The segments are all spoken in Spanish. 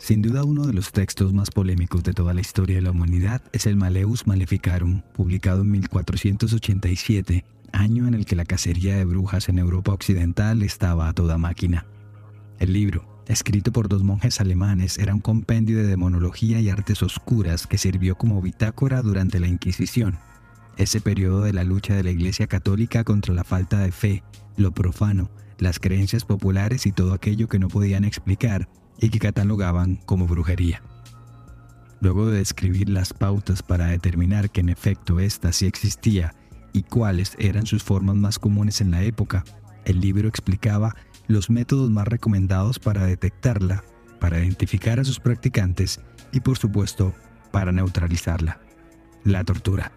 Sin duda uno de los textos más polémicos de toda la historia de la humanidad es el Maleus Maleficarum, publicado en 1487, año en el que la cacería de brujas en Europa Occidental estaba a toda máquina. El libro, escrito por dos monjes alemanes, era un compendio de demonología y artes oscuras que sirvió como bitácora durante la Inquisición, ese periodo de la lucha de la Iglesia Católica contra la falta de fe, lo profano, las creencias populares y todo aquello que no podían explicar y que catalogaban como brujería. Luego de describir las pautas para determinar que en efecto ésta sí existía y cuáles eran sus formas más comunes en la época, el libro explicaba los métodos más recomendados para detectarla, para identificar a sus practicantes y por supuesto para neutralizarla. La tortura.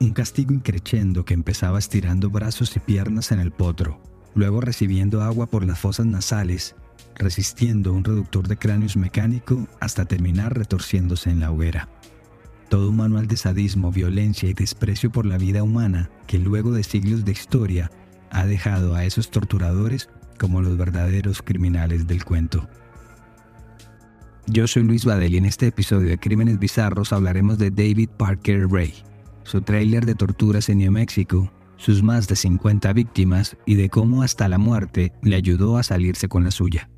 Un castigo increchendo que empezaba estirando brazos y piernas en el potro, luego recibiendo agua por las fosas nasales resistiendo un reductor de cráneos mecánico hasta terminar retorciéndose en la hoguera. Todo un manual de sadismo, violencia y desprecio por la vida humana que luego de siglos de historia ha dejado a esos torturadores como los verdaderos criminales del cuento. Yo soy Luis Badel y en este episodio de Crímenes Bizarros hablaremos de David Parker Ray, su tráiler de torturas en New México sus más de 50 víctimas y de cómo hasta la muerte le ayudó a salirse con la suya.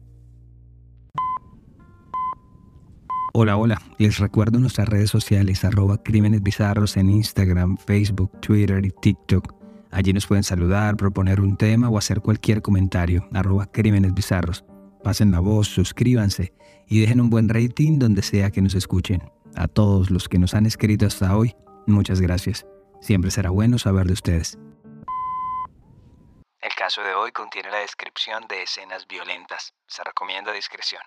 Hola, hola. Les recuerdo nuestras redes sociales arroba crímenes bizarros en Instagram, Facebook, Twitter y TikTok. Allí nos pueden saludar, proponer un tema o hacer cualquier comentario. Arroba crímenes bizarros. Pasen la voz, suscríbanse y dejen un buen rating donde sea que nos escuchen. A todos los que nos han escrito hasta hoy, muchas gracias. Siempre será bueno saber de ustedes. El caso de hoy contiene la descripción de escenas violentas. Se recomienda discreción.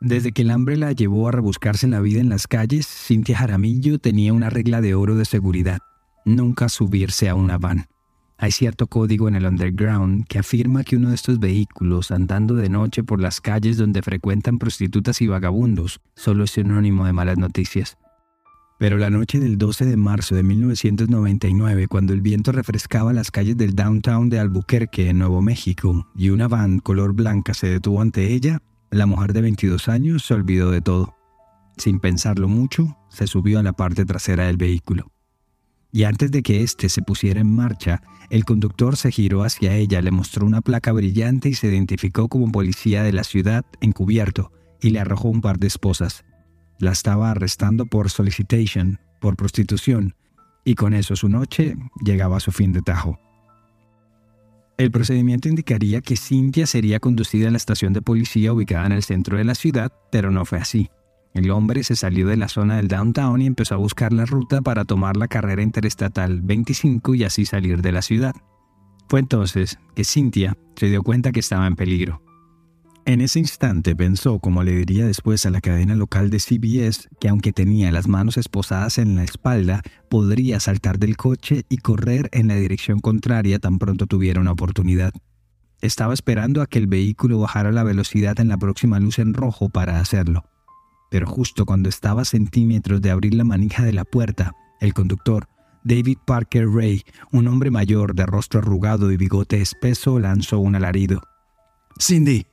Desde que el hambre la llevó a rebuscarse la vida en las calles, Cintia Jaramillo tenía una regla de oro de seguridad. Nunca subirse a una van. Hay cierto código en el underground que afirma que uno de estos vehículos andando de noche por las calles donde frecuentan prostitutas y vagabundos solo es sinónimo de malas noticias. Pero la noche del 12 de marzo de 1999, cuando el viento refrescaba las calles del downtown de Albuquerque, en Nuevo México, y una van color blanca se detuvo ante ella, la mujer de 22 años se olvidó de todo. Sin pensarlo mucho, se subió a la parte trasera del vehículo. Y antes de que éste se pusiera en marcha, el conductor se giró hacia ella, le mostró una placa brillante y se identificó como policía de la ciudad encubierto y le arrojó un par de esposas. La estaba arrestando por solicitation, por prostitución, y con eso su noche llegaba a su fin de tajo. El procedimiento indicaría que Cynthia sería conducida a la estación de policía ubicada en el centro de la ciudad, pero no fue así. El hombre se salió de la zona del downtown y empezó a buscar la ruta para tomar la carrera interestatal 25 y así salir de la ciudad. Fue entonces que Cynthia se dio cuenta que estaba en peligro. En ese instante pensó, como le diría después a la cadena local de CBS, que aunque tenía las manos esposadas en la espalda, podría saltar del coche y correr en la dirección contraria tan pronto tuviera una oportunidad. Estaba esperando a que el vehículo bajara la velocidad en la próxima luz en rojo para hacerlo. Pero justo cuando estaba a centímetros de abrir la manija de la puerta, el conductor, David Parker Ray, un hombre mayor de rostro arrugado y bigote espeso, lanzó un alarido. Cindy,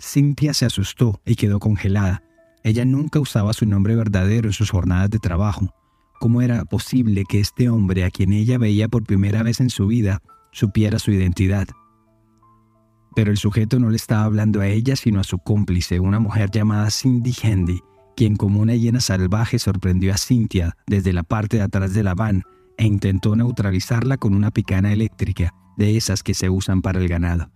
Cynthia se asustó y quedó congelada. Ella nunca usaba su nombre verdadero en sus jornadas de trabajo. ¿Cómo era posible que este hombre, a quien ella veía por primera vez en su vida, supiera su identidad? Pero el sujeto no le estaba hablando a ella, sino a su cómplice, una mujer llamada Cindy Handy, quien como una hiena salvaje sorprendió a Cynthia desde la parte de atrás de la van e intentó neutralizarla con una picana eléctrica, de esas que se usan para el ganado.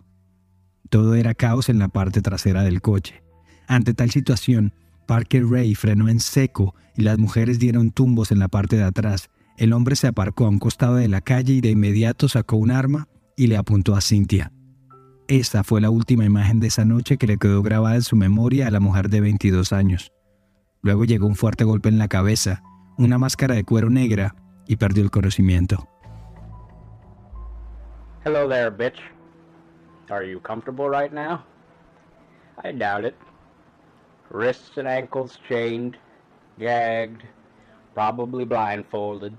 Todo era caos en la parte trasera del coche. Ante tal situación, Parker Ray frenó en seco y las mujeres dieron tumbos en la parte de atrás. El hombre se aparcó a un costado de la calle y de inmediato sacó un arma y le apuntó a Cynthia. esa fue la última imagen de esa noche que le quedó grabada en su memoria a la mujer de 22 años. Luego llegó un fuerte golpe en la cabeza, una máscara de cuero negra y perdió el conocimiento. Hello there, bitch. Are you comfortable right now? I doubt it. Wrists and ankles chained, gagged, probably blindfolded.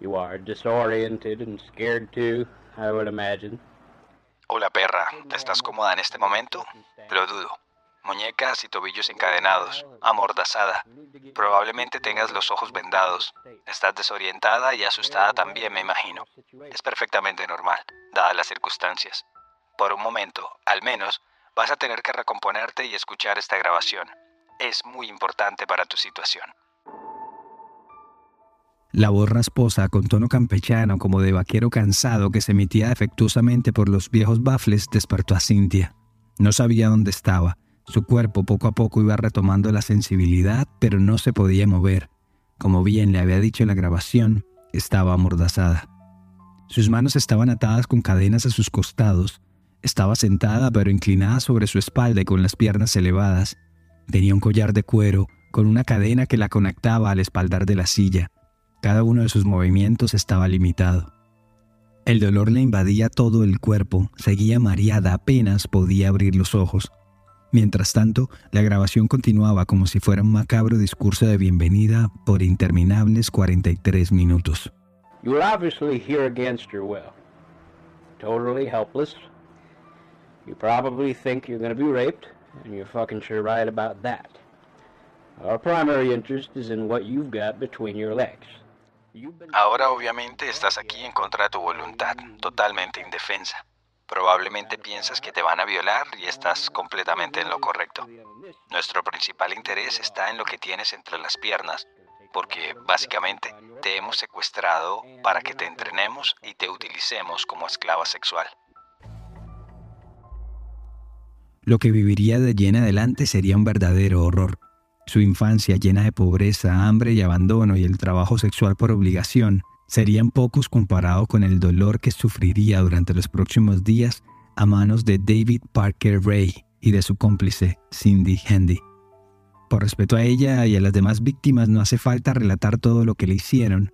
You are disoriented and scared too, I would imagine. Hola perra, ¿estás cómoda en este momento? Lo dudo. Muñecas y tobillos encadenados, amordazada. Probablemente tengas los ojos vendados. Estás desorientada y asustada también, me imagino. Es perfectamente normal, dadas las circunstancias. Por un momento, al menos, vas a tener que recomponerte y escuchar esta grabación. Es muy importante para tu situación. La voz rasposa, con tono campechano como de vaquero cansado que se emitía defectuosamente por los viejos bafles, despertó a Cintia. No sabía dónde estaba. Su cuerpo poco a poco iba retomando la sensibilidad, pero no se podía mover. Como bien le había dicho en la grabación, estaba amordazada. Sus manos estaban atadas con cadenas a sus costados. Estaba sentada pero inclinada sobre su espalda y con las piernas elevadas. Tenía un collar de cuero con una cadena que la conectaba al espaldar de la silla. Cada uno de sus movimientos estaba limitado. El dolor le invadía todo el cuerpo, seguía mareada, apenas podía abrir los ojos. Mientras tanto, la grabación continuaba como si fuera un macabro discurso de bienvenida por interminables 43 minutos. You were obviously here against your will. Totally helpless. You probably think you're gonna be raped, and you're fucking sure right about that. Our primary interest is in what you've got between your legs. Ahora obviamente estás aquí en contra de tu voluntad, totalmente indefensa. Probablemente piensas que te van a violar y estás completamente en lo correcto. Nuestro principal interés está en lo que tienes entre las piernas, porque básicamente te hemos secuestrado para que te entrenemos y te utilicemos como esclava sexual. Lo que viviría de allí en adelante sería un verdadero horror. Su infancia llena de pobreza, hambre y abandono y el trabajo sexual por obligación serían pocos comparado con el dolor que sufriría durante los próximos días a manos de David Parker Ray y de su cómplice Cindy Handy. Por respeto a ella y a las demás víctimas no hace falta relatar todo lo que le hicieron,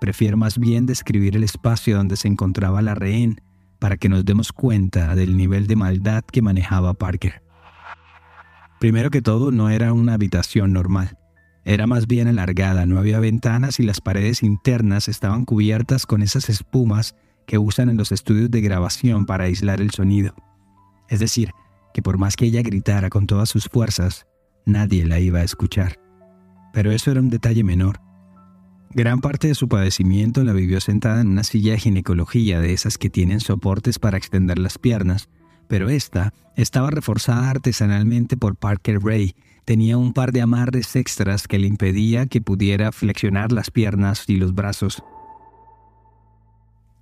prefiero más bien describir el espacio donde se encontraba la rehén para que nos demos cuenta del nivel de maldad que manejaba Parker. Primero que todo, no era una habitación normal. Era más bien alargada, no había ventanas y las paredes internas estaban cubiertas con esas espumas que usan en los estudios de grabación para aislar el sonido. Es decir, que por más que ella gritara con todas sus fuerzas, nadie la iba a escuchar. Pero eso era un detalle menor. Gran parte de su padecimiento la vivió sentada en una silla de ginecología de esas que tienen soportes para extender las piernas, pero esta estaba reforzada artesanalmente por Parker Ray. Tenía un par de amarres extras que le impedía que pudiera flexionar las piernas y los brazos.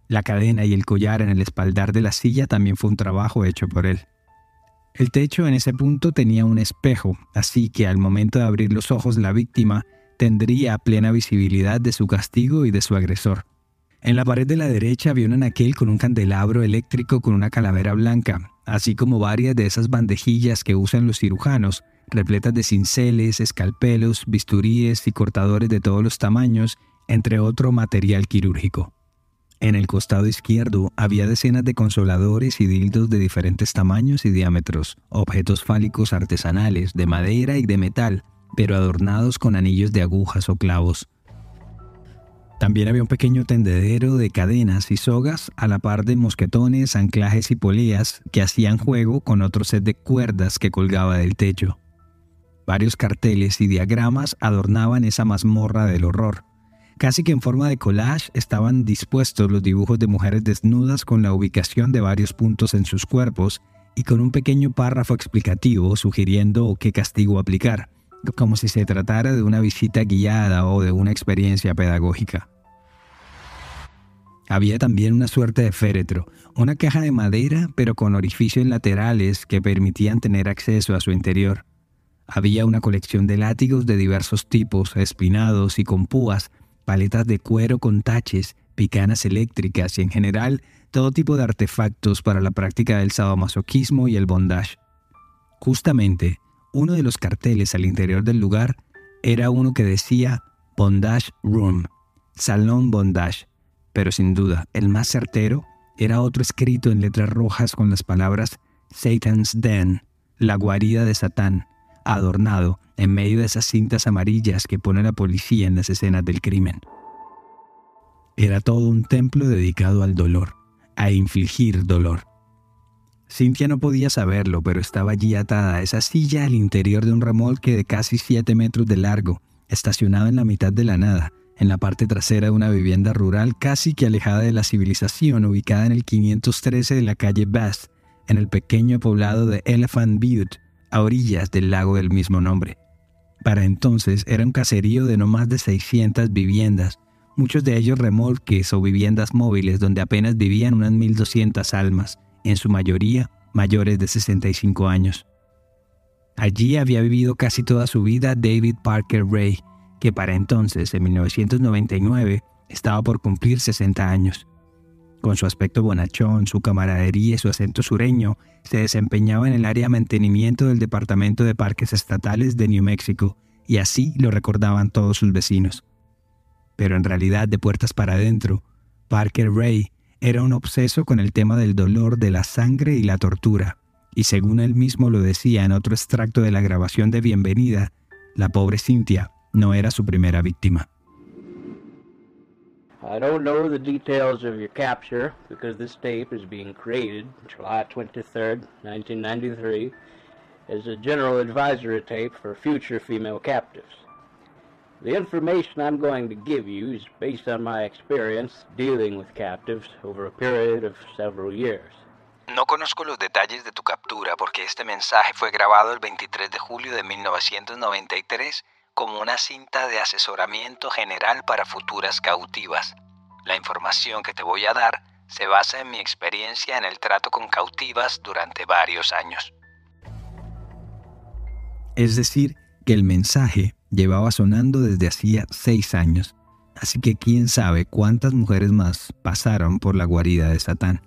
La cadena y el collar en el espaldar de la silla también fue un trabajo hecho por él. El techo en ese punto tenía un espejo, así que al momento de abrir los ojos la víctima tendría plena visibilidad de su castigo y de su agresor. En la pared de la derecha había un anaquel con un candelabro eléctrico con una calavera blanca, así como varias de esas bandejillas que usan los cirujanos, repletas de cinceles, escalpelos, bisturíes y cortadores de todos los tamaños, entre otro material quirúrgico. En el costado izquierdo había decenas de consoladores y dildos de diferentes tamaños y diámetros, objetos fálicos artesanales de madera y de metal, pero adornados con anillos de agujas o clavos. También había un pequeño tendedero de cadenas y sogas a la par de mosquetones, anclajes y poleas que hacían juego con otro set de cuerdas que colgaba del techo. Varios carteles y diagramas adornaban esa mazmorra del horror. Casi que en forma de collage estaban dispuestos los dibujos de mujeres desnudas con la ubicación de varios puntos en sus cuerpos y con un pequeño párrafo explicativo sugiriendo qué castigo aplicar como si se tratara de una visita guiada o de una experiencia pedagógica. Había también una suerte de féretro, una caja de madera pero con orificios laterales que permitían tener acceso a su interior. Había una colección de látigos de diversos tipos, espinados y con púas, paletas de cuero con taches, picanas eléctricas y en general todo tipo de artefactos para la práctica del sadomasoquismo y el bondage. Justamente, uno de los carteles al interior del lugar era uno que decía Bondage Room, Salón Bondage, pero sin duda el más certero era otro escrito en letras rojas con las palabras Satan's Den, la guarida de Satán, adornado en medio de esas cintas amarillas que pone la policía en las escenas del crimen. Era todo un templo dedicado al dolor, a infligir dolor. Cynthia no podía saberlo, pero estaba allí atada a esa silla al interior de un remolque de casi 7 metros de largo, estacionado en la mitad de la nada, en la parte trasera de una vivienda rural casi que alejada de la civilización, ubicada en el 513 de la calle Bass, en el pequeño poblado de Elephant Butte, a orillas del lago del mismo nombre. Para entonces era un caserío de no más de 600 viviendas, muchos de ellos remolques o viviendas móviles donde apenas vivían unas 1.200 almas, en su mayoría mayores de 65 años. Allí había vivido casi toda su vida David Parker Ray, que para entonces, en 1999, estaba por cumplir 60 años. Con su aspecto bonachón, su camaradería y su acento sureño, se desempeñaba en el área de mantenimiento del Departamento de Parques Estatales de New Mexico, y así lo recordaban todos sus vecinos. Pero en realidad, de puertas para adentro, Parker Ray era un obseso con el tema del dolor, de la sangre y la tortura, y según él mismo lo decía en otro extracto de la grabación de Bienvenida, la pobre Cynthia no era su primera víctima. I don't know the details of your capture because this tape is being created July 23rd, 1993 as a general advisory tape for future female captives. The information I'm going to give you is based on my experience dealing with captives over a period of several years. No conozco los detalles de tu captura porque este mensaje fue grabado el 23 de julio de 1993 como una cinta de asesoramiento general para futuras cautivas. La información que te voy a dar se basa en mi experiencia en el trato con cautivas durante varios años. Es decir, que el mensaje llevaba sonando desde hacía seis años, así que quién sabe cuántas mujeres más pasaron por la guarida de Satán.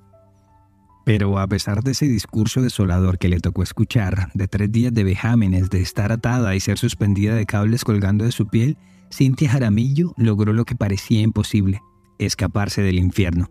Pero a pesar de ese discurso desolador que le tocó escuchar, de tres días de vejámenes, de estar atada y ser suspendida de cables colgando de su piel, Cintia Jaramillo logró lo que parecía imposible, escaparse del infierno.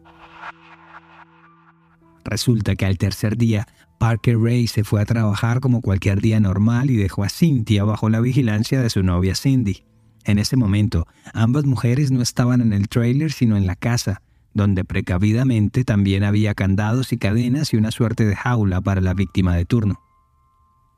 Resulta que al tercer día, Parker Ray se fue a trabajar como cualquier día normal y dejó a Cynthia bajo la vigilancia de su novia Cindy. En ese momento, ambas mujeres no estaban en el trailer sino en la casa, donde precavidamente también había candados y cadenas y una suerte de jaula para la víctima de turno.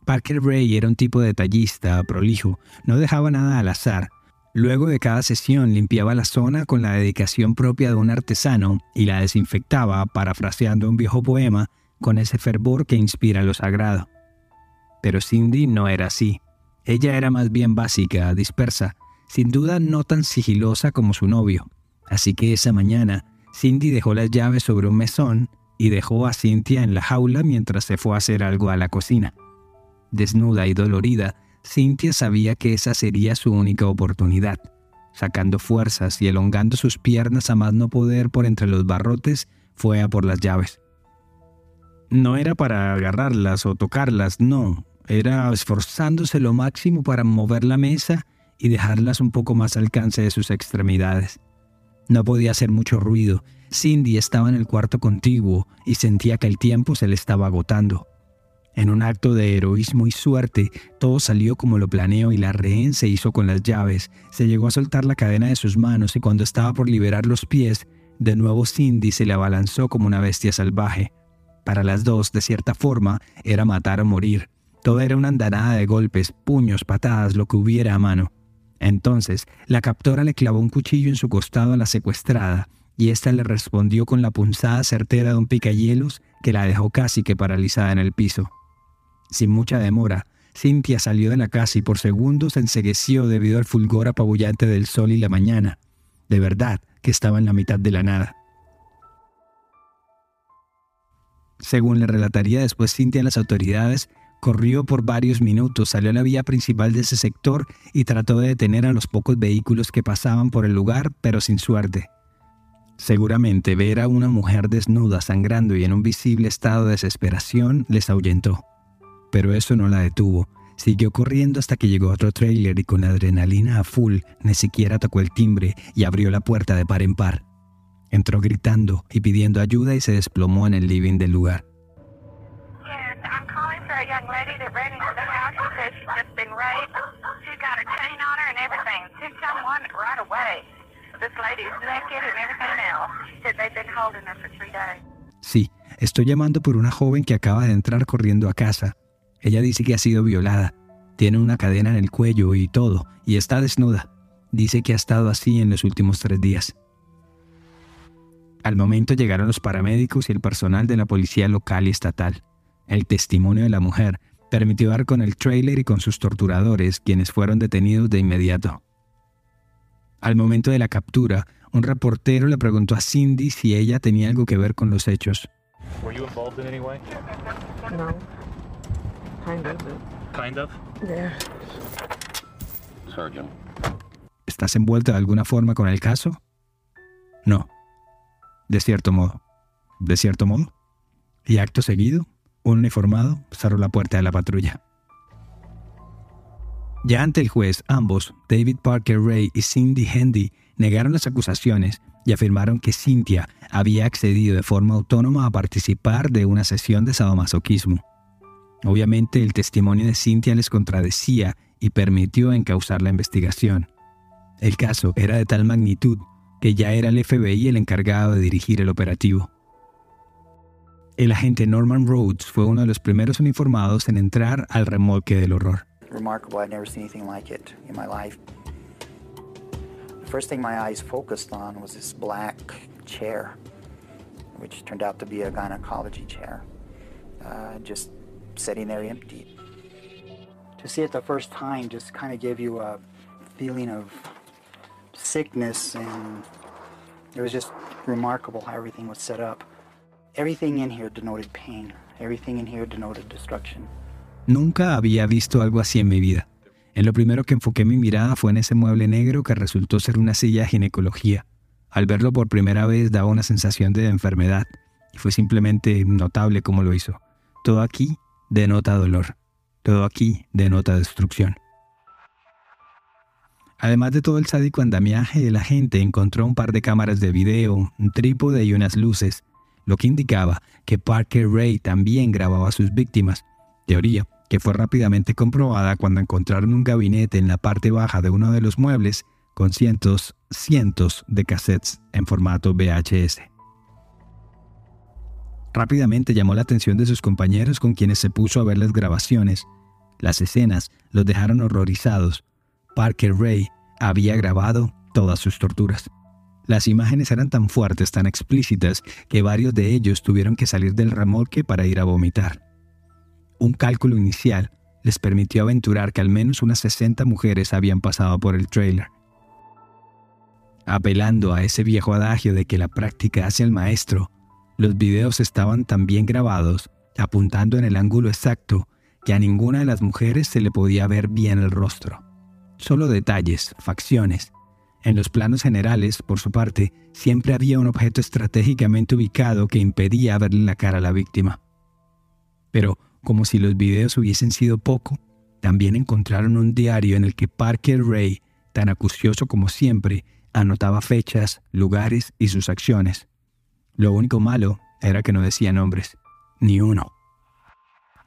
Parker Ray era un tipo detallista, prolijo, no dejaba nada al azar. Luego de cada sesión limpiaba la zona con la dedicación propia de un artesano y la desinfectaba, parafraseando un viejo poema, con ese fervor que inspira lo sagrado. Pero Cindy no era así. Ella era más bien básica, dispersa, sin duda no tan sigilosa como su novio. Así que esa mañana, Cindy dejó las llaves sobre un mesón y dejó a Cynthia en la jaula mientras se fue a hacer algo a la cocina. Desnuda y dolorida, Cynthia sabía que esa sería su única oportunidad. Sacando fuerzas y elongando sus piernas a más no poder por entre los barrotes, fue a por las llaves. No era para agarrarlas o tocarlas, no, era esforzándose lo máximo para mover la mesa y dejarlas un poco más al alcance de sus extremidades. No podía hacer mucho ruido. Cindy estaba en el cuarto contiguo y sentía que el tiempo se le estaba agotando. En un acto de heroísmo y suerte, todo salió como lo planeó y la rehén se hizo con las llaves. Se llegó a soltar la cadena de sus manos y cuando estaba por liberar los pies, de nuevo Cindy se le abalanzó como una bestia salvaje. Para las dos, de cierta forma, era matar o morir. Todo era una andanada de golpes, puños, patadas, lo que hubiera a mano. Entonces, la captora le clavó un cuchillo en su costado a la secuestrada, y ésta le respondió con la punzada certera de un picahielos que la dejó casi que paralizada en el piso. Sin mucha demora, Cynthia salió de la casa y por segundos se ensegueció debido al fulgor apabullante del sol y la mañana. De verdad que estaba en la mitad de la nada. Según le relataría después Cynthia a las autoridades, Corrió por varios minutos, salió a la vía principal de ese sector y trató de detener a los pocos vehículos que pasaban por el lugar, pero sin suerte. Seguramente ver a una mujer desnuda sangrando y en un visible estado de desesperación les ahuyentó. Pero eso no la detuvo. Siguió corriendo hasta que llegó a otro trailer y con adrenalina a full ni siquiera tocó el timbre y abrió la puerta de par en par. Entró gritando y pidiendo ayuda y se desplomó en el living del lugar. Sí, estoy llamando por una joven que acaba de entrar corriendo a casa. Ella dice que ha sido violada. Tiene una cadena en el cuello y todo, y está desnuda. Dice que ha estado así en los últimos tres días. Al momento llegaron los paramédicos y el personal de la policía local y estatal. El testimonio de la mujer permitió dar con el trailer y con sus torturadores, quienes fueron detenidos de inmediato. Al momento de la captura, un reportero le preguntó a Cindy si ella tenía algo que ver con los hechos. Were you involved in any way? No. Kind of, Kind of. yeah. Surgeon. ¿Estás envuelta de alguna forma con el caso? No. De cierto modo. De cierto modo. Y acto seguido, un uniformado cerró la puerta de la patrulla. Ya ante el juez, ambos, David Parker Ray y Cindy Hendy, negaron las acusaciones y afirmaron que Cynthia había accedido de forma autónoma a participar de una sesión de sadomasoquismo. Obviamente el testimonio de Cynthia les contradecía y permitió encauzar la investigación. El caso era de tal magnitud que ya era el FBI el encargado de dirigir el operativo. El agente Norman Rhodes fue uno de los primeros uniformados en entrar al remolque del horror. remarkable. I'd never seen anything like it in my life. The first thing my eyes focused on was this black chair, which turned out to be a gynecology chair, uh, just sitting there empty. To see it the first time just kind of gave you a feeling of sickness, and it was just remarkable how everything was set up. Everything in here denoted pain. Everything in here denoted destruction. Nunca había visto algo así en mi vida. En lo primero que enfoqué mi mirada fue en ese mueble negro que resultó ser una silla de ginecología. Al verlo por primera vez daba una sensación de enfermedad y fue simplemente notable cómo lo hizo. Todo aquí denota dolor. Todo aquí denota destrucción. Además de todo el sádico andamiaje, la gente encontró un par de cámaras de video, un trípode y unas luces, lo que indicaba que Parker Ray también grababa a sus víctimas. Teoría que fue rápidamente comprobada cuando encontraron un gabinete en la parte baja de uno de los muebles con cientos, cientos de cassettes en formato VHS. Rápidamente llamó la atención de sus compañeros con quienes se puso a ver las grabaciones. Las escenas los dejaron horrorizados. Parker Ray había grabado todas sus torturas. Las imágenes eran tan fuertes, tan explícitas, que varios de ellos tuvieron que salir del remolque para ir a vomitar. Un cálculo inicial les permitió aventurar que al menos unas 60 mujeres habían pasado por el trailer. Apelando a ese viejo adagio de que la práctica hace al maestro, los videos estaban tan bien grabados, apuntando en el ángulo exacto, que a ninguna de las mujeres se le podía ver bien el rostro. Solo detalles, facciones. En los planos generales, por su parte, siempre había un objeto estratégicamente ubicado que impedía verle la cara a la víctima. Pero, como si los videos hubiesen sido poco, también encontraron un diario en el que Parker Ray, tan acucioso como siempre, anotaba fechas, lugares y sus acciones. Lo único malo era que no decía nombres, ni uno.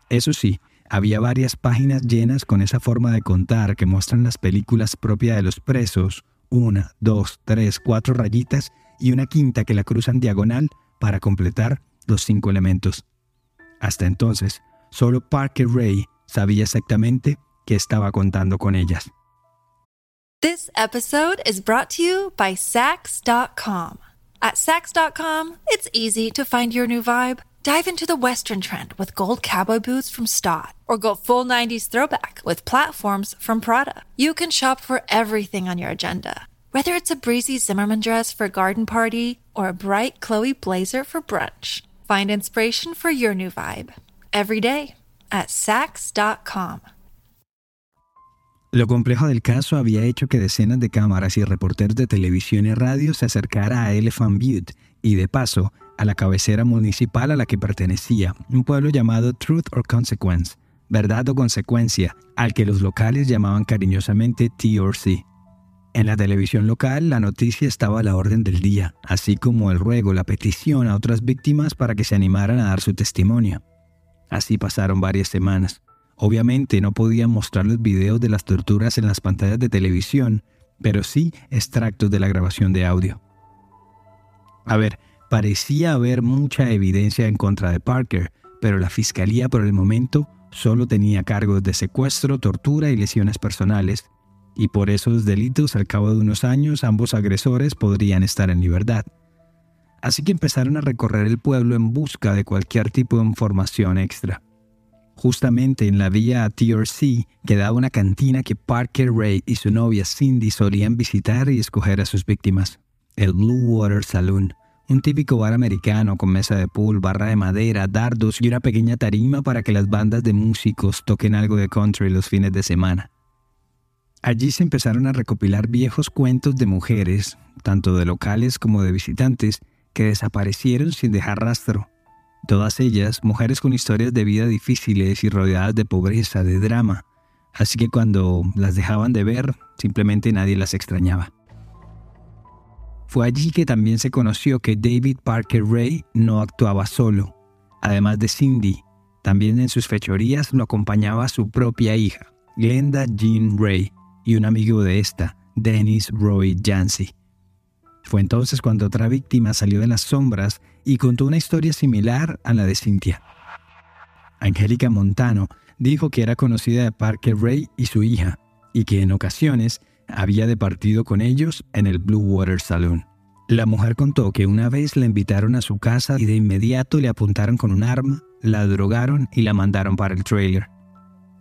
Eso sí, había varias páginas llenas con esa forma de contar que muestran las películas propias de los presos, una, dos, tres, cuatro rayitas y una quinta que la cruzan diagonal para completar los cinco elementos. Hasta entonces, solo Parker Ray sabía exactamente qué estaba contando con ellas. This episode is brought to you by Sax.com. At Sax.com, it's easy to find your new vibe. Dive into the Western trend with gold cowboy boots from Stott, or go full 90s throwback with platforms from Prada. You can shop for everything on your agenda, whether it's a breezy Zimmerman dress for a garden party or a bright Chloe blazer for brunch. Find inspiration for your new vibe every day at Sax.com. Lo complejo del caso había hecho que decenas de cámaras y reporteros de televisión y radio se acercara a Elephant Butte y de paso a la cabecera municipal a la que pertenecía, un pueblo llamado Truth or Consequence, verdad o consecuencia, al que los locales llamaban cariñosamente TRC. En la televisión local la noticia estaba a la orden del día, así como el ruego, la petición a otras víctimas para que se animaran a dar su testimonio. Así pasaron varias semanas. Obviamente no podían mostrar los videos de las torturas en las pantallas de televisión, pero sí extractos de la grabación de audio. A ver, parecía haber mucha evidencia en contra de Parker, pero la fiscalía por el momento solo tenía cargos de secuestro, tortura y lesiones personales, y por esos delitos al cabo de unos años ambos agresores podrían estar en libertad. Así que empezaron a recorrer el pueblo en busca de cualquier tipo de información extra. Justamente en la vía TRC quedaba una cantina que Parker Ray y su novia Cindy solían visitar y escoger a sus víctimas, el Blue Water Saloon, un típico bar americano con mesa de pool, barra de madera, dardos y una pequeña tarima para que las bandas de músicos toquen algo de country los fines de semana. Allí se empezaron a recopilar viejos cuentos de mujeres, tanto de locales como de visitantes, que desaparecieron sin dejar rastro. Todas ellas mujeres con historias de vida difíciles y rodeadas de pobreza, de drama, así que cuando las dejaban de ver, simplemente nadie las extrañaba. Fue allí que también se conoció que David Parker Ray no actuaba solo. Además de Cindy, también en sus fechorías lo acompañaba su propia hija, Glenda Jean Ray, y un amigo de esta, Dennis Roy Jancy. Fue entonces cuando otra víctima salió de las sombras y contó una historia similar a la de Cynthia. Angélica Montano dijo que era conocida de Parker Ray y su hija, y que en ocasiones había departido con ellos en el Blue Water Saloon. La mujer contó que una vez la invitaron a su casa y de inmediato le apuntaron con un arma, la drogaron y la mandaron para el trailer.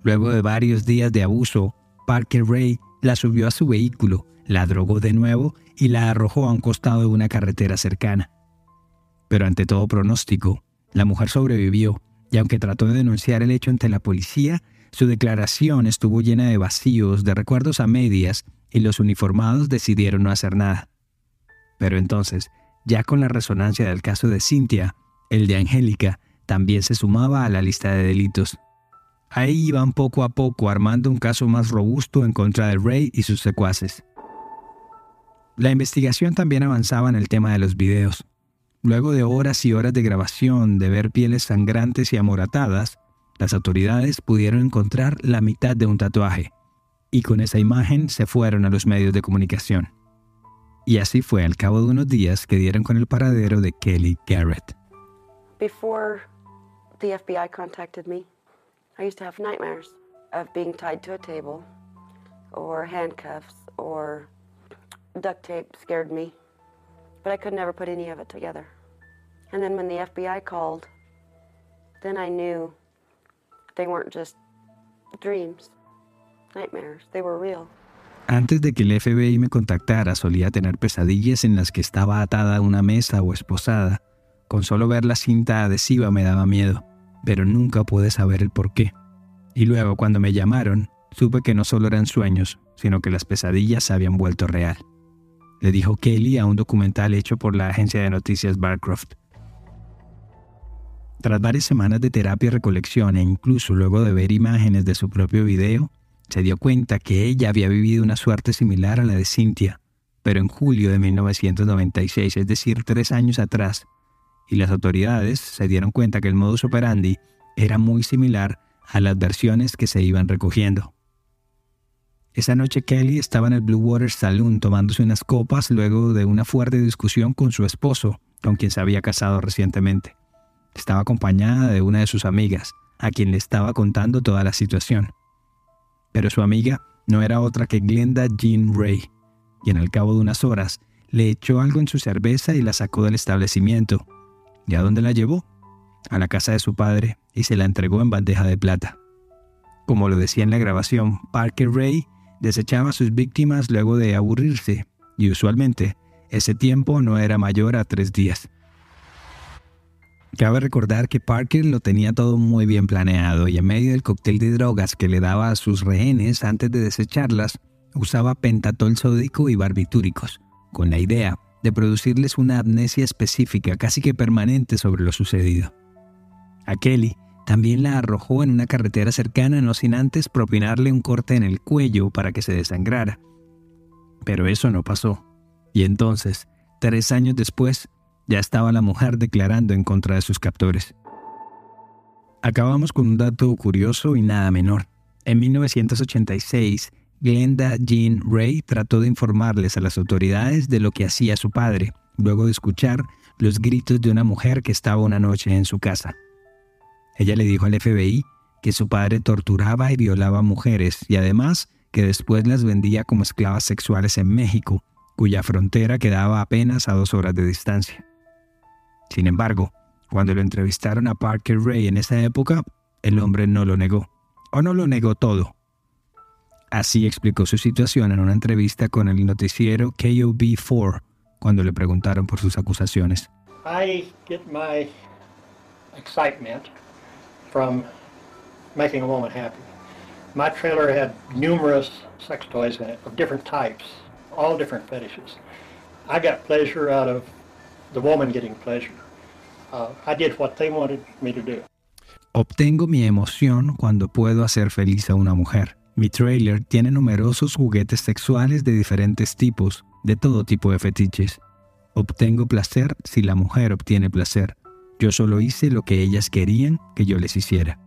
Luego de varios días de abuso, Parker Ray la subió a su vehículo, la drogó de nuevo y la arrojó a un costado de una carretera cercana. Pero ante todo pronóstico, la mujer sobrevivió y aunque trató de denunciar el hecho ante la policía, su declaración estuvo llena de vacíos, de recuerdos a medias, y los uniformados decidieron no hacer nada. Pero entonces, ya con la resonancia del caso de Cynthia, el de Angélica también se sumaba a la lista de delitos. Ahí iban poco a poco armando un caso más robusto en contra de Ray y sus secuaces. La investigación también avanzaba en el tema de los videos. Luego de horas y horas de grabación, de ver pieles sangrantes y amoratadas, las autoridades pudieron encontrar la mitad de un tatuaje, y con esa imagen se fueron a los medios de comunicación. Y así fue al cabo de unos días que dieron con el paradero de Kelly Garrett. Before the FBI contacted me, I used to have nightmares of being tied to a table or handcuffs or duct tape scared me, but I could never put any of it together. And then when the FBI called, then I knew they weren't just dreams, Antes de que el FBI me contactara, solía tener pesadillas en las que estaba atada a una mesa o esposada. Con solo ver la cinta adhesiva me daba miedo pero nunca pude saber el por qué. Y luego, cuando me llamaron, supe que no solo eran sueños, sino que las pesadillas se habían vuelto real. Le dijo Kelly a un documental hecho por la agencia de noticias Barcroft. Tras varias semanas de terapia y recolección e incluso luego de ver imágenes de su propio video, se dio cuenta que ella había vivido una suerte similar a la de Cynthia, pero en julio de 1996, es decir, tres años atrás, y las autoridades se dieron cuenta que el modus operandi era muy similar a las versiones que se iban recogiendo. Esa noche Kelly estaba en el Blue Water Saloon tomándose unas copas luego de una fuerte discusión con su esposo, con quien se había casado recientemente. Estaba acompañada de una de sus amigas, a quien le estaba contando toda la situación. Pero su amiga no era otra que Glenda Jean Ray, y en el cabo de unas horas le echó algo en su cerveza y la sacó del establecimiento, ¿Y a dónde la llevó? A la casa de su padre y se la entregó en bandeja de plata. Como lo decía en la grabación, Parker Ray desechaba a sus víctimas luego de aburrirse, y usualmente ese tiempo no era mayor a tres días. Cabe recordar que Parker lo tenía todo muy bien planeado y en medio del cóctel de drogas que le daba a sus rehenes antes de desecharlas, usaba pentatol sódico y barbitúricos, con la idea de producirles una amnesia específica casi que permanente sobre lo sucedido. A Kelly también la arrojó en una carretera cercana no sin antes propinarle un corte en el cuello para que se desangrara. Pero eso no pasó. Y entonces, tres años después, ya estaba la mujer declarando en contra de sus captores. Acabamos con un dato curioso y nada menor. En 1986, Glenda Jean Ray trató de informarles a las autoridades de lo que hacía su padre, luego de escuchar los gritos de una mujer que estaba una noche en su casa. Ella le dijo al FBI que su padre torturaba y violaba mujeres y además que después las vendía como esclavas sexuales en México, cuya frontera quedaba apenas a dos horas de distancia. Sin embargo, cuando lo entrevistaron a Parker Ray en esa época, el hombre no lo negó, o no lo negó todo. Así explicó su situación en una entrevista con el noticiero KOB4 cuando le preguntaron por sus acusaciones. I get my excitement from making a woman happy. My trailer had numerous sex toys in it of different types, all different fetishes. I got pleasure out of the woman getting pleasure. Uh, I did what they wanted. Obtengo mi emoción cuando puedo hacer feliz a una mujer. Mi trailer tiene numerosos juguetes sexuales de diferentes tipos, de todo tipo de fetiches. Obtengo placer si la mujer obtiene placer. Yo solo hice lo que ellas querían que yo les hiciera.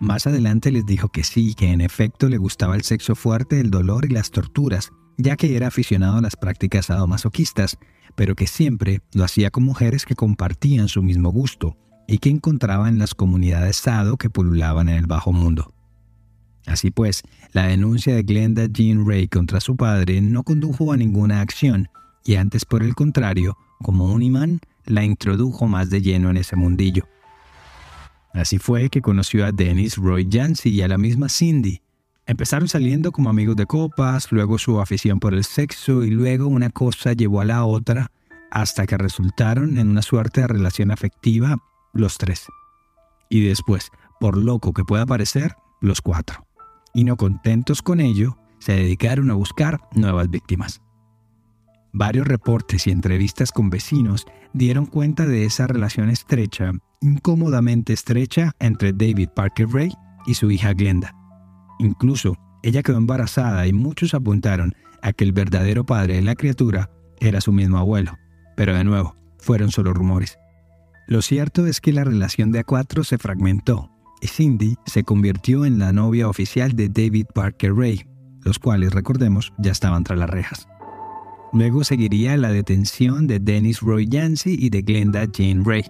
Más adelante les dijo que sí, que en efecto le gustaba el sexo fuerte, el dolor y las torturas, ya que era aficionado a las prácticas sadomasoquistas, pero que siempre lo hacía con mujeres que compartían su mismo gusto y que encontraba en las comunidades sado que pululaban en el bajo mundo. Así pues, la denuncia de Glenda Jean Ray contra su padre no condujo a ninguna acción y antes por el contrario, como un imán, la introdujo más de lleno en ese mundillo. Así fue que conoció a Dennis Roy Jancy y a la misma Cindy. Empezaron saliendo como amigos de copas, luego su afición por el sexo y luego una cosa llevó a la otra hasta que resultaron en una suerte de relación afectiva los tres. Y después, por loco que pueda parecer, los cuatro y no contentos con ello, se dedicaron a buscar nuevas víctimas. Varios reportes y entrevistas con vecinos dieron cuenta de esa relación estrecha, incómodamente estrecha, entre David Parker Ray y su hija Glenda. Incluso, ella quedó embarazada y muchos apuntaron a que el verdadero padre de la criatura era su mismo abuelo. Pero de nuevo, fueron solo rumores. Lo cierto es que la relación de A4 se fragmentó Cindy se convirtió en la novia oficial de David Parker Ray, los cuales, recordemos, ya estaban tras las rejas. Luego seguiría la detención de Dennis Roy Yancey y de Glenda Jane Ray.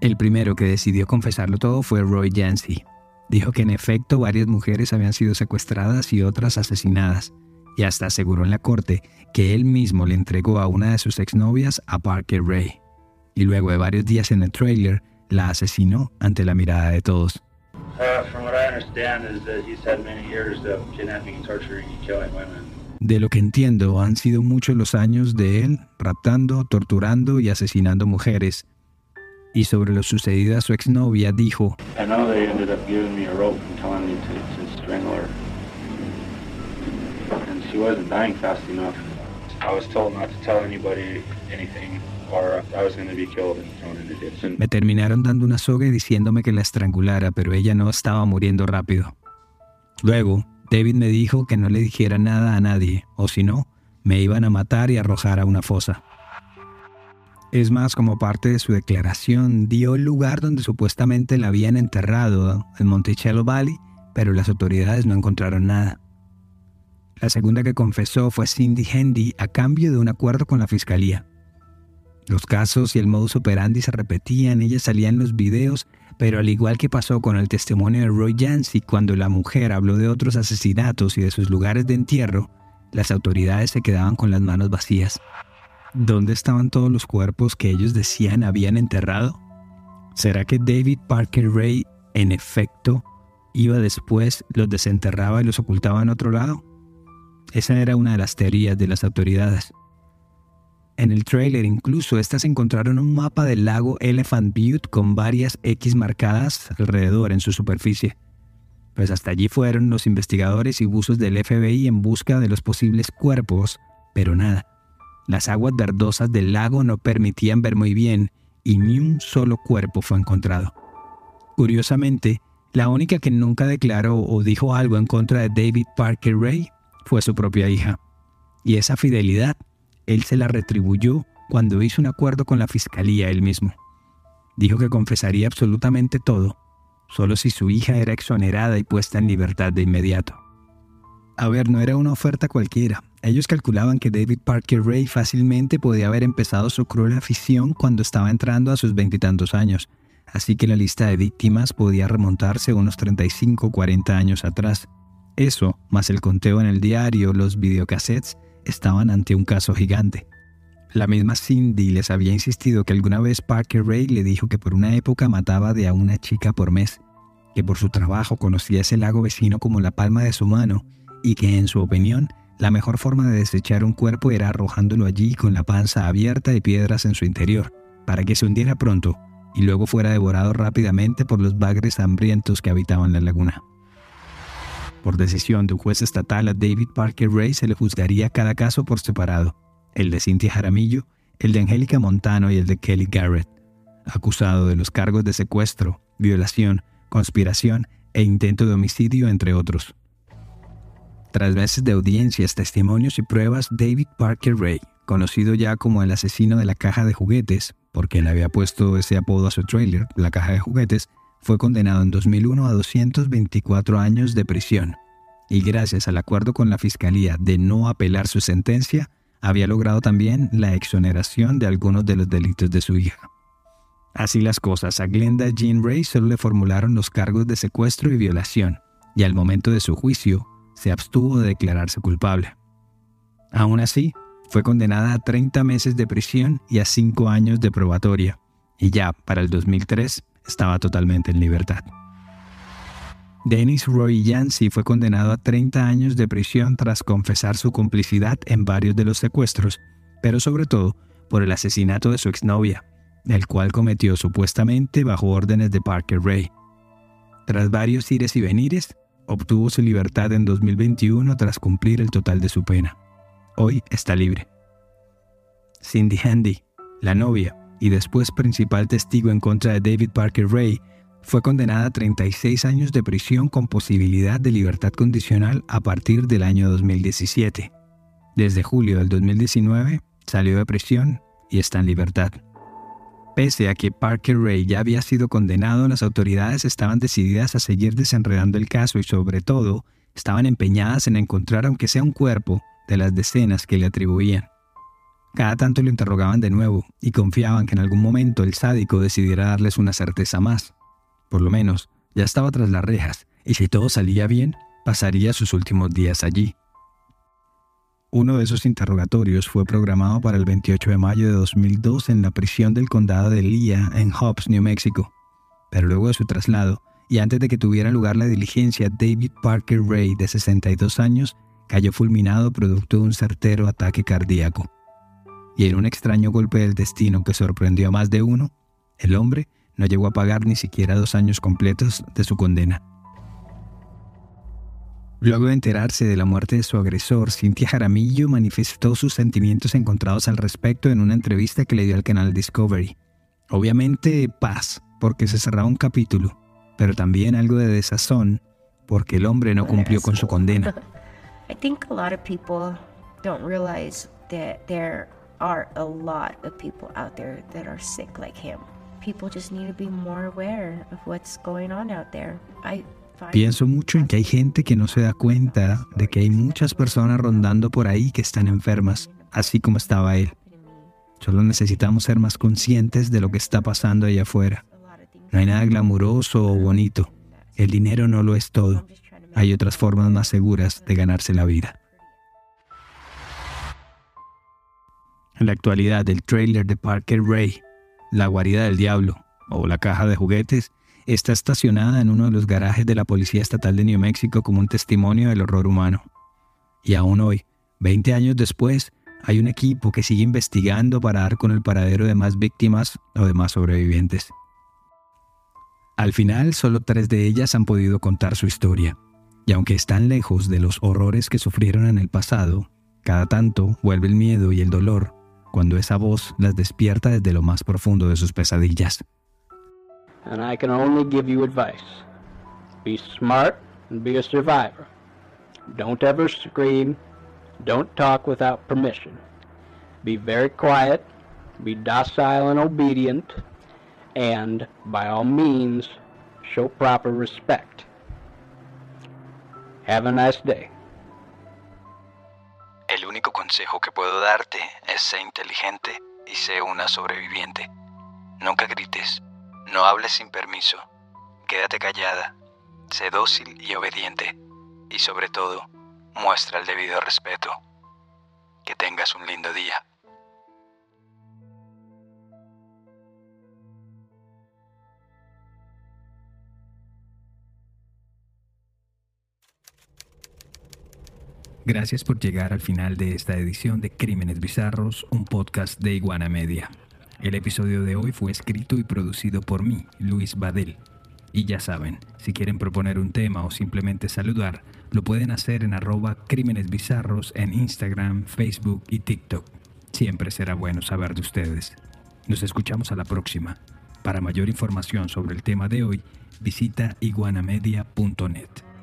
El primero que decidió confesarlo todo fue Roy Yancey. Dijo que en efecto varias mujeres habían sido secuestradas y otras asesinadas, y hasta aseguró en la corte que él mismo le entregó a una de sus exnovias a Parker Ray. Y luego de varios días en el trailer, la asesinó ante la mirada de todos. De lo que entiendo, han sido muchos los años de él raptando, torturando y asesinando mujeres. Y sobre lo sucedido a su exnovia dijo, me terminaron dando una soga y diciéndome que la estrangulara, pero ella no estaba muriendo rápido. Luego, David me dijo que no le dijera nada a nadie, o si no, me iban a matar y arrojar a una fosa. Es más, como parte de su declaración, dio el lugar donde supuestamente la habían enterrado, en Monticello Valley, pero las autoridades no encontraron nada. La segunda que confesó fue Cindy Hendy a cambio de un acuerdo con la fiscalía. Los casos y el modus operandi se repetían, ella salía en los videos, pero al igual que pasó con el testimonio de Roy Yancey cuando la mujer habló de otros asesinatos y de sus lugares de entierro, las autoridades se quedaban con las manos vacías. ¿Dónde estaban todos los cuerpos que ellos decían habían enterrado? ¿Será que David Parker Ray, en efecto, iba después, los desenterraba y los ocultaba en otro lado? Esa era una de las teorías de las autoridades. En el trailer incluso estas encontraron un mapa del lago Elephant Butte con varias X marcadas alrededor en su superficie. Pues hasta allí fueron los investigadores y buzos del FBI en busca de los posibles cuerpos, pero nada. Las aguas verdosas del lago no permitían ver muy bien y ni un solo cuerpo fue encontrado. Curiosamente, la única que nunca declaró o dijo algo en contra de David Parker Ray fue su propia hija. Y esa fidelidad, él se la retribuyó cuando hizo un acuerdo con la fiscalía él mismo. Dijo que confesaría absolutamente todo, solo si su hija era exonerada y puesta en libertad de inmediato. A ver, no era una oferta cualquiera. Ellos calculaban que David Parker Ray fácilmente podía haber empezado su cruel afición cuando estaba entrando a sus veintitantos años, así que la lista de víctimas podía remontarse unos 35 o 40 años atrás. Eso, más el conteo en el diario, los videocassettes, estaban ante un caso gigante. La misma Cindy les había insistido que alguna vez Parker Ray le dijo que por una época mataba de a una chica por mes, que por su trabajo conocía ese lago vecino como la palma de su mano y que en su opinión la mejor forma de desechar un cuerpo era arrojándolo allí con la panza abierta y piedras en su interior, para que se hundiera pronto y luego fuera devorado rápidamente por los bagres hambrientos que habitaban la laguna. Por decisión de un juez estatal a David Parker Ray se le juzgaría cada caso por separado, el de Cynthia Jaramillo, el de Angélica Montano y el de Kelly Garrett, acusado de los cargos de secuestro, violación, conspiración e intento de homicidio, entre otros. Tras meses de audiencias, testimonios y pruebas, David Parker Ray, conocido ya como el asesino de la caja de juguetes, porque le había puesto ese apodo a su trailer, la caja de juguetes, fue condenado en 2001 a 224 años de prisión. Y gracias al acuerdo con la fiscalía de no apelar su sentencia, había logrado también la exoneración de algunos de los delitos de su hija. Así las cosas, a Glenda Jean Ray solo le formularon los cargos de secuestro y violación, y al momento de su juicio, se abstuvo de declararse culpable. Aún así, fue condenada a 30 meses de prisión y a 5 años de probatoria, y ya para el 2003 estaba totalmente en libertad. Dennis Roy Yancey fue condenado a 30 años de prisión tras confesar su complicidad en varios de los secuestros, pero sobre todo por el asesinato de su exnovia, el cual cometió supuestamente bajo órdenes de Parker Ray. Tras varios ires y venires, obtuvo su libertad en 2021 tras cumplir el total de su pena. Hoy está libre. Cindy Handy, la novia y después principal testigo en contra de David Parker Ray, fue condenada a 36 años de prisión con posibilidad de libertad condicional a partir del año 2017. Desde julio del 2019 salió de prisión y está en libertad. Pese a que Parker Ray ya había sido condenado, las autoridades estaban decididas a seguir desenredando el caso y sobre todo estaban empeñadas en encontrar aunque sea un cuerpo de las decenas que le atribuían. Cada tanto lo interrogaban de nuevo y confiaban que en algún momento el sádico decidiera darles una certeza más. Por lo menos, ya estaba tras las rejas y si todo salía bien, pasaría sus últimos días allí. Uno de esos interrogatorios fue programado para el 28 de mayo de 2002 en la prisión del condado de Lea en Hobbs, New Mexico. Pero luego de su traslado, y antes de que tuviera lugar la diligencia, David Parker Ray, de 62 años, cayó fulminado producto de un certero ataque cardíaco. Y en un extraño golpe del destino que sorprendió a más de uno, el hombre no llegó a pagar ni siquiera dos años completos de su condena. Luego de enterarse de la muerte de su agresor, Cynthia Jaramillo manifestó sus sentimientos encontrados al respecto en una entrevista que le dio al canal Discovery. Obviamente paz, porque se cerraba un capítulo, pero también algo de desazón, porque el hombre no cumplió con su condena. I think a lot of people don't realize that there are a lot of people out there that are sick like him. People just need to be more aware of what's going on out there. I Pienso mucho en que hay gente que no se da cuenta de que hay muchas personas rondando por ahí que están enfermas, así como estaba él. Solo necesitamos ser más conscientes de lo que está pasando allá afuera. No hay nada glamuroso o bonito. El dinero no lo es todo. Hay otras formas más seguras de ganarse la vida. En la actualidad, el trailer de Parker Ray, La guarida del diablo o La caja de juguetes, está estacionada en uno de los garajes de la Policía Estatal de New México como un testimonio del horror humano. Y aún hoy, 20 años después, hay un equipo que sigue investigando para dar con el paradero de más víctimas o de más sobrevivientes. Al final, solo tres de ellas han podido contar su historia, y aunque están lejos de los horrores que sufrieron en el pasado, cada tanto vuelve el miedo y el dolor cuando esa voz las despierta desde lo más profundo de sus pesadillas. And I can only give you advice. Be smart and be a survivor. Don't ever scream. Don't talk without permission. Be very quiet. Be docile and obedient. And, by all means, show proper respect. Have a nice day. El único consejo que puedo darte es ser inteligente y sé una sobreviviente. Nunca grites, no hables sin permiso, quédate callada, sé dócil y obediente y sobre todo, muestra el debido respeto. Que tengas un lindo día. Gracias por llegar al final de esta edición de Crímenes Bizarros, un podcast de Iguana Media. El episodio de hoy fue escrito y producido por mí, Luis Badel. Y ya saben, si quieren proponer un tema o simplemente saludar, lo pueden hacer en arroba Crímenes Bizarros en Instagram, Facebook y TikTok. Siempre será bueno saber de ustedes. Nos escuchamos a la próxima. Para mayor información sobre el tema de hoy, visita iguanamedia.net.